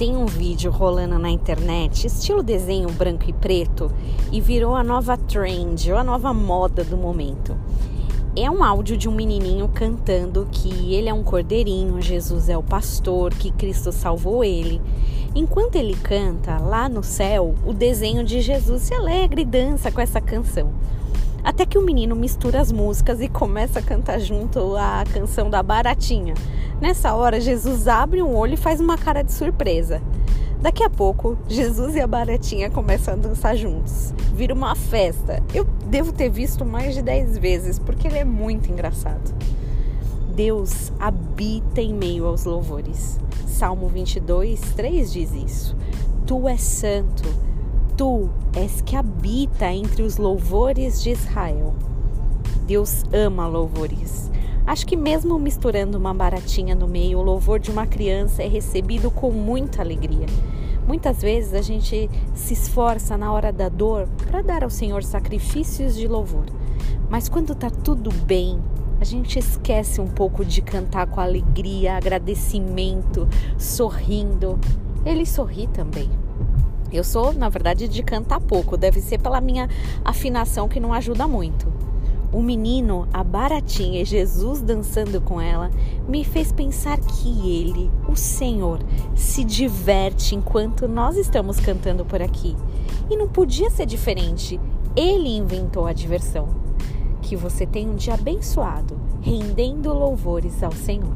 Tem um vídeo rolando na internet, estilo desenho branco e preto, e virou a nova trend, ou a nova moda do momento. É um áudio de um menininho cantando que ele é um cordeirinho, Jesus é o pastor, que Cristo salvou ele. Enquanto ele canta, lá no céu, o desenho de Jesus se alegra e dança com essa canção. Até que o menino mistura as músicas e começa a cantar junto a canção da Baratinha. Nessa hora, Jesus abre um olho e faz uma cara de surpresa. Daqui a pouco, Jesus e a Baratinha começam a dançar juntos. Vira uma festa. Eu devo ter visto mais de 10 vezes, porque ele é muito engraçado. Deus habita em meio aos louvores. Salmo 22, 3 diz isso. Tu és santo tu és que habita entre os louvores de Israel. Deus ama louvores. Acho que mesmo misturando uma baratinha no meio, o louvor de uma criança é recebido com muita alegria. Muitas vezes a gente se esforça na hora da dor para dar ao Senhor sacrifícios de louvor. Mas quando está tudo bem, a gente esquece um pouco de cantar com alegria, agradecimento, sorrindo. Ele sorri também. Eu sou, na verdade, de cantar pouco, deve ser pela minha afinação que não ajuda muito. O menino, a baratinha e Jesus dançando com ela me fez pensar que ele, o Senhor, se diverte enquanto nós estamos cantando por aqui. E não podia ser diferente. Ele inventou a diversão. Que você tenha um dia abençoado, rendendo louvores ao Senhor.